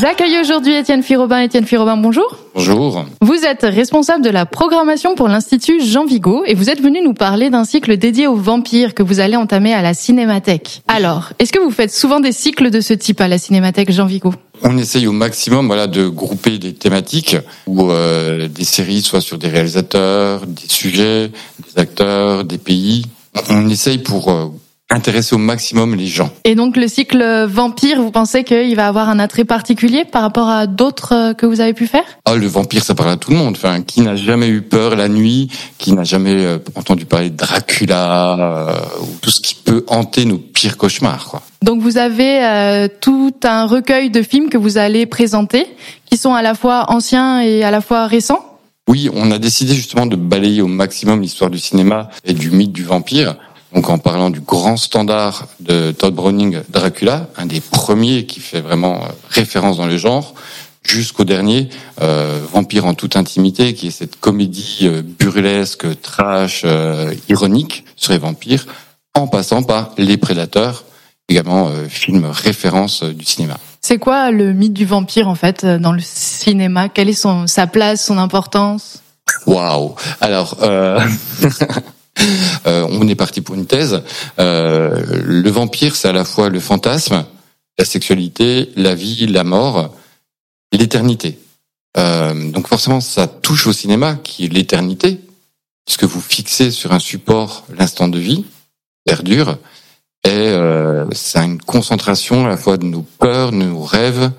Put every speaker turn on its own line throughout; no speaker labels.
J'accueille aujourd'hui Étienne Firobin. Étienne Firobin, bonjour.
Bonjour.
Vous êtes responsable de la programmation pour l'Institut Jean Vigo et vous êtes venu nous parler d'un cycle dédié aux vampires que vous allez entamer à la Cinémathèque. Alors, est-ce que vous faites souvent des cycles de ce type à la Cinémathèque Jean Vigo?
On essaye au maximum voilà, de grouper des thématiques ou euh, des séries, soit sur des réalisateurs, des sujets, des acteurs, des pays. On essaye pour euh, intéresser au maximum les gens.
Et donc le cycle vampire, vous pensez qu'il va avoir un attrait particulier par rapport à d'autres euh, que vous avez pu faire?
Ah, le vampire, ça parle à tout le monde. Enfin, qui n'a jamais eu peur la nuit, qui n'a jamais euh, entendu parler de Dracula euh, ou tout ce qui peut hanter nos pires cauchemars, quoi.
Donc vous avez euh, tout un recueil de films que vous allez présenter, qui sont à la fois anciens et à la fois récents?
Oui, on a décidé justement de balayer au maximum l'histoire du cinéma et du mythe du vampire. Donc en parlant du grand standard de Todd Browning, Dracula, un des premiers qui fait vraiment euh, référence dans le genre, jusqu'au dernier, euh, Vampire en toute intimité, qui est cette comédie euh, burlesque, trash, euh, ironique sur les vampires, en passant par Les Prédateurs, également euh, film référence du cinéma.
C'est quoi le mythe du vampire en fait dans le cinéma? Quelle est son, sa place, son importance?
Waouh. Alors, on est parti pour une thèse. Euh, le vampire, c'est à la fois le fantasme, la sexualité, la vie, la mort l'éternité. Euh, donc forcément, ça touche au cinéma, qui est l'éternité, puisque vous fixez sur un support l'instant de vie, perdure, et euh, c'est une concentration à la fois de nos peurs, nos rêves,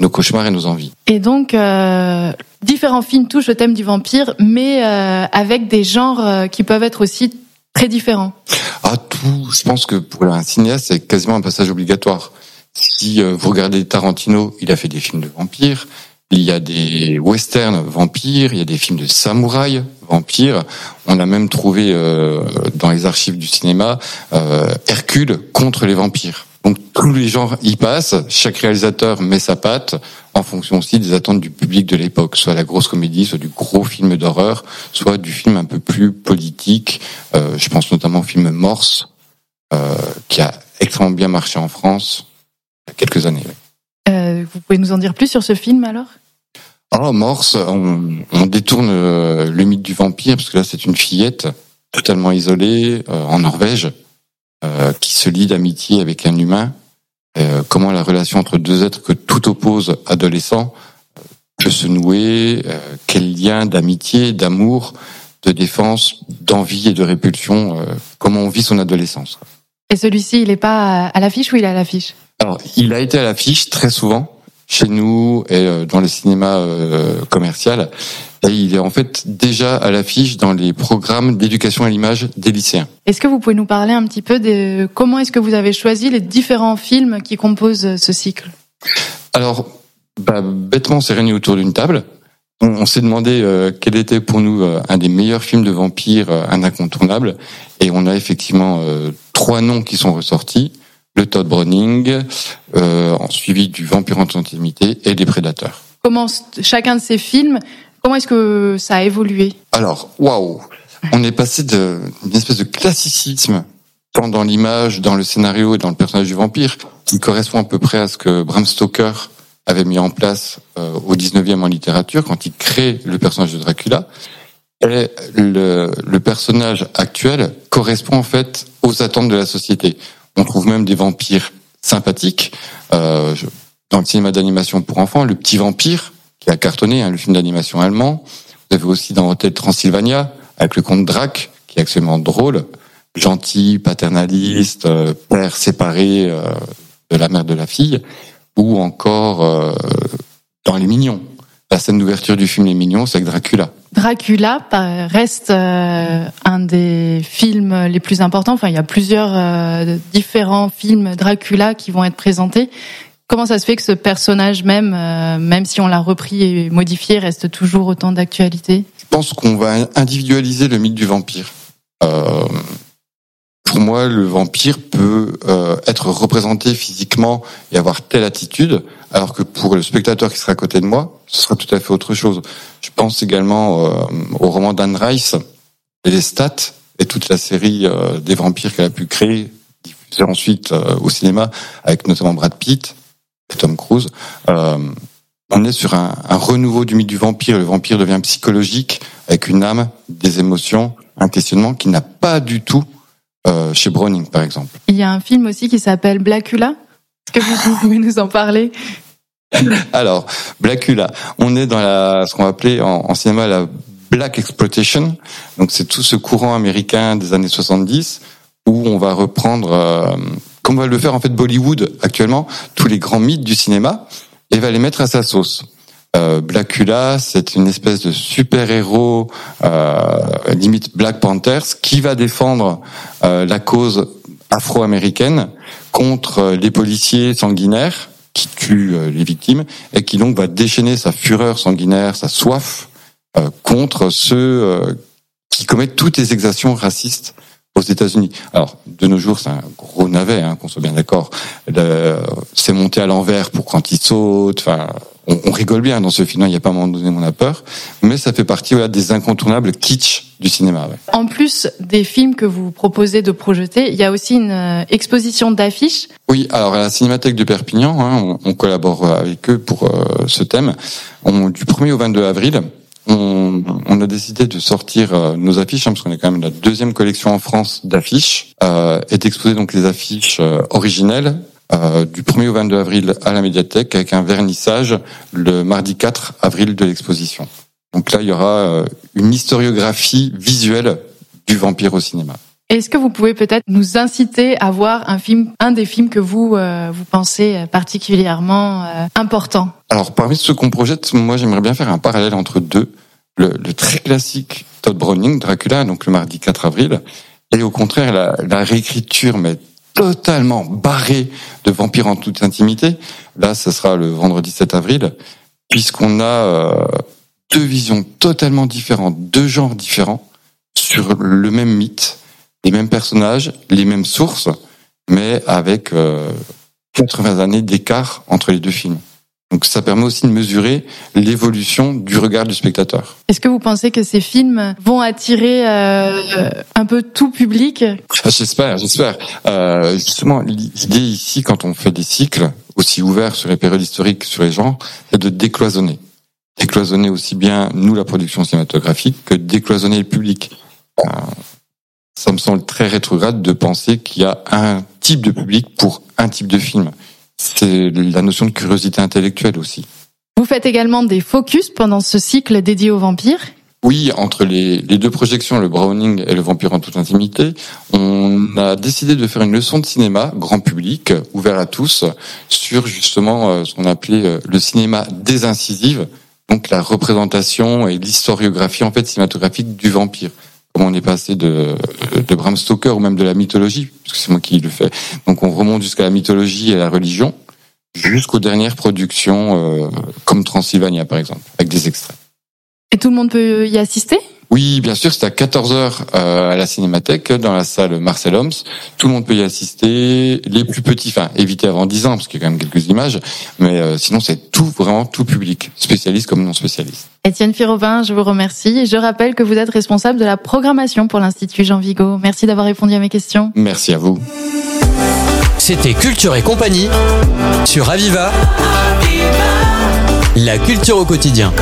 nos cauchemars et nos envies.
Et donc euh, différents films touchent le thème du vampire, mais euh, avec des genres euh, qui peuvent être aussi très différents.
Ah, tout. Je pense que pour un cinéaste, c'est quasiment un passage obligatoire. Si euh, vous regardez Tarantino, il a fait des films de vampires. Il y a des westerns vampires, il y a des films de samouraïs vampires. On a même trouvé euh, dans les archives du cinéma euh, Hercule contre les vampires. Donc tous les genres y passent. Chaque réalisateur met sa patte en fonction aussi des attentes du public de l'époque, soit la grosse comédie, soit du gros film d'horreur, soit du film un peu plus politique. Euh, je pense notamment au film Morse, euh, qui a extrêmement bien marché en France il y a quelques années.
Euh, vous pouvez nous en dire plus sur ce film alors?
Alors Morse, on, on détourne le mythe du vampire, parce que là c'est une fillette totalement isolée en Norvège, euh, qui se lie d'amitié avec un humain. Euh, comment la relation entre deux êtres que tout oppose adolescents euh, peut se nouer, euh, quel lien d'amitié, d'amour, de défense, d'envie et de répulsion, euh, comment on vit son adolescence.
Et celui-ci, il est pas à l'affiche ou il est à l'affiche?
Alors, il a été à l'affiche très souvent chez nous et euh, dans le cinéma euh, commercial. Et il est en fait déjà à l'affiche dans les programmes d'éducation à l'image des lycéens.
Est-ce que vous pouvez nous parler un petit peu de comment est-ce que vous avez choisi les différents films qui composent ce cycle?
Alors, bah, bêtement, on s'est réunis autour d'une table. On, on s'est demandé euh, quel était pour nous euh, un des meilleurs films de vampires, euh, un incontournable. Et on a effectivement trois noms qui sont ressortis. Le Todd Browning, euh, en suivi du Vampire en intimité et des Prédateurs.
Comment chacun de ces films, comment est-ce que ça a évolué?
Alors, waouh On est passé d'une espèce de classicisme, tant dans l'image, dans le scénario et dans le personnage du vampire, qui correspond à peu près à ce que Bram Stoker avait mis en place euh, au 19e en littérature, quand il crée le personnage de Dracula. Et le, le personnage actuel correspond en fait aux attentes de la société. On trouve même des vampires sympathiques. Euh, dans le cinéma d'animation pour enfants, le petit vampire, qui a cartonné, hein, le film d'animation allemand, vous avez aussi dans Hotel Transylvania, avec le comte Drac, qui est absolument drôle, gentil, paternaliste, euh, père séparé euh, de la mère de la fille, ou encore dans Les Mignons. La scène d'ouverture du film Les Mignons, c'est avec Dracula.
Dracula reste euh, un des films les plus importants. Enfin, il y a plusieurs euh, différents films Dracula qui vont être présentés. Comment ça se fait que ce personnage même, euh, même si on l'a repris et modifié, reste toujours autant d'actualité?
Je pense qu'on va individualiser le mythe du vampire. Euh, pour moi, le vampire peut euh, être représenté physiquement et avoir telle attitude, alors que pour le spectateur qui sera à côté de moi, ce sera tout à fait autre chose. Je pense également euh, au roman d'Anne Rice et les stats et toute la série euh, des vampires qu'elle a pu créer, diffusée ensuite au cinéma avec notamment Brad Pitt et Tom Cruise. on est sur un renouveau du mythe du vampire. Le vampire devient psychologique avec une âme, des émotions, un questionnement qui n'a pas du tout euh, chez Browning, par exemple.
Il y a un film aussi qui s'appelle Blackula. Est-ce que vous pouvez nous en parler?
Alors, Blackula, on est dans la, ce qu'on va appeler en, en, cinéma la Black Exploitation. Donc, c'est tout ce courant américain des années 70 où on va reprendre, euh, comme va le faire en fait Bollywood actuellement, tous les grands mythes du cinéma et va les mettre à sa sauce. Euh, Blackula, c'est une espèce de super-héros, euh, limite Black Panthers, qui va défendre euh, la cause afro-américaine contre les policiers sanguinaires qui tuent les victimes et qui donc va déchaîner sa fureur sanguinaire, sa soif contre ceux qui commettent toutes les exactions racistes aux États-Unis. Alors, de nos jours, c'est un gros navet, hein, qu'on soit bien d'accord. C'est monté à l'envers pour quand il saute. Enfin, on, on, rigole bien dans ce film. Il n'y a pas un moment donné, on a peur, mais ça fait partie voilà, des incontournables kitsch du cinéma. Ouais.
En plus des films que vous proposez de projeter, il y a aussi une euh, exposition d'affiches.
Oui, alors à la Cinémathèque de Perpignan, hein, on, on, collabore avec eux pour euh, ce thème. On, du 1er au 22 avril, on, a décidé de sortir euh, nos affiches, hein, parce qu'on est quand même la deuxième collection en France d'affiches, euh, et d'exposer donc les affiches euh, originelles euh, du 1er au 22 avril à la médiathèque, avec un vernissage le mardi 4 avril de l'exposition. Donc là, il y aura une historiographie visuelle du vampire au cinéma.
Est-ce que vous pouvez peut-être nous inciter à voir un film, un des films que vous euh, vous pensez particulièrement euh, important?
Alors parmi ceux qu'on projette, moi j'aimerais bien faire un parallèle entre deux. Le, très classique Todd Browning, Dracula, donc le mardi 4 avril, et au contraire la, la réécriture, mais totalement barrée de Vampire en toute intimité. Là, ce sera le vendredi 7 avril, puisqu'on a euh, deux visions totalement différentes, deux genres différents sur le même mythe les mêmes personnages, les mêmes sources, mais avec euh, 80 années d'écart entre les deux films. Donc ça permet aussi de mesurer l'évolution du regard du spectateur.
Est-ce que vous pensez que ces films vont attirer euh, un peu tout public?
Ah, J'espère, j'espère. Euh, justement, l'idée ici, quand on fait des cycles aussi ouverts sur les périodes historiques, sur les genres, c'est de décloisonner. Décloisonner aussi bien nous la production cinématographique que décloisonner le public. Euh, ça me semble très rétrograde de penser qu'il y a un type de public pour un type de film. C'est la notion de curiosité intellectuelle aussi.
Vous faites également des focus pendant ce cycle dédié aux vampires?
Oui, entre les, les, deux projections, le Browning et le Vampire en toute intimité, on a décidé de faire une leçon de cinéma grand public, ouvert à tous, sur justement euh, ce qu'on appelait euh, le cinéma désincisive, donc la représentation et l'historiographie en fait cinématographique du vampire comment on est passé de, de Bram Stoker ou même de la mythologie, puisque c'est moi qui le fais. Donc on remonte jusqu'à la mythologie et la religion, jusqu'aux dernières productions euh, comme Transylvania par exemple, avec des extraits.
Et tout le monde peut y assister?
Oui, bien sûr, c'est à 14h euh, à la Cinémathèque, dans la salle Marcel Homs. Tout le monde peut y assister. Les plus petits, enfin, éviter avant 10 ans, parce qu'il y a quand même quelques images. Mais euh, sinon, c'est tout, vraiment tout public, spécialiste comme non spécialiste.
Étienne Firovin, je vous remercie. Et je rappelle que vous êtes responsable de la programmation pour l'Institut Jean Vigo. Merci d'avoir répondu à mes questions.
Merci à vous.
C'était Culture et compagnie sur Aviva. La culture au quotidien.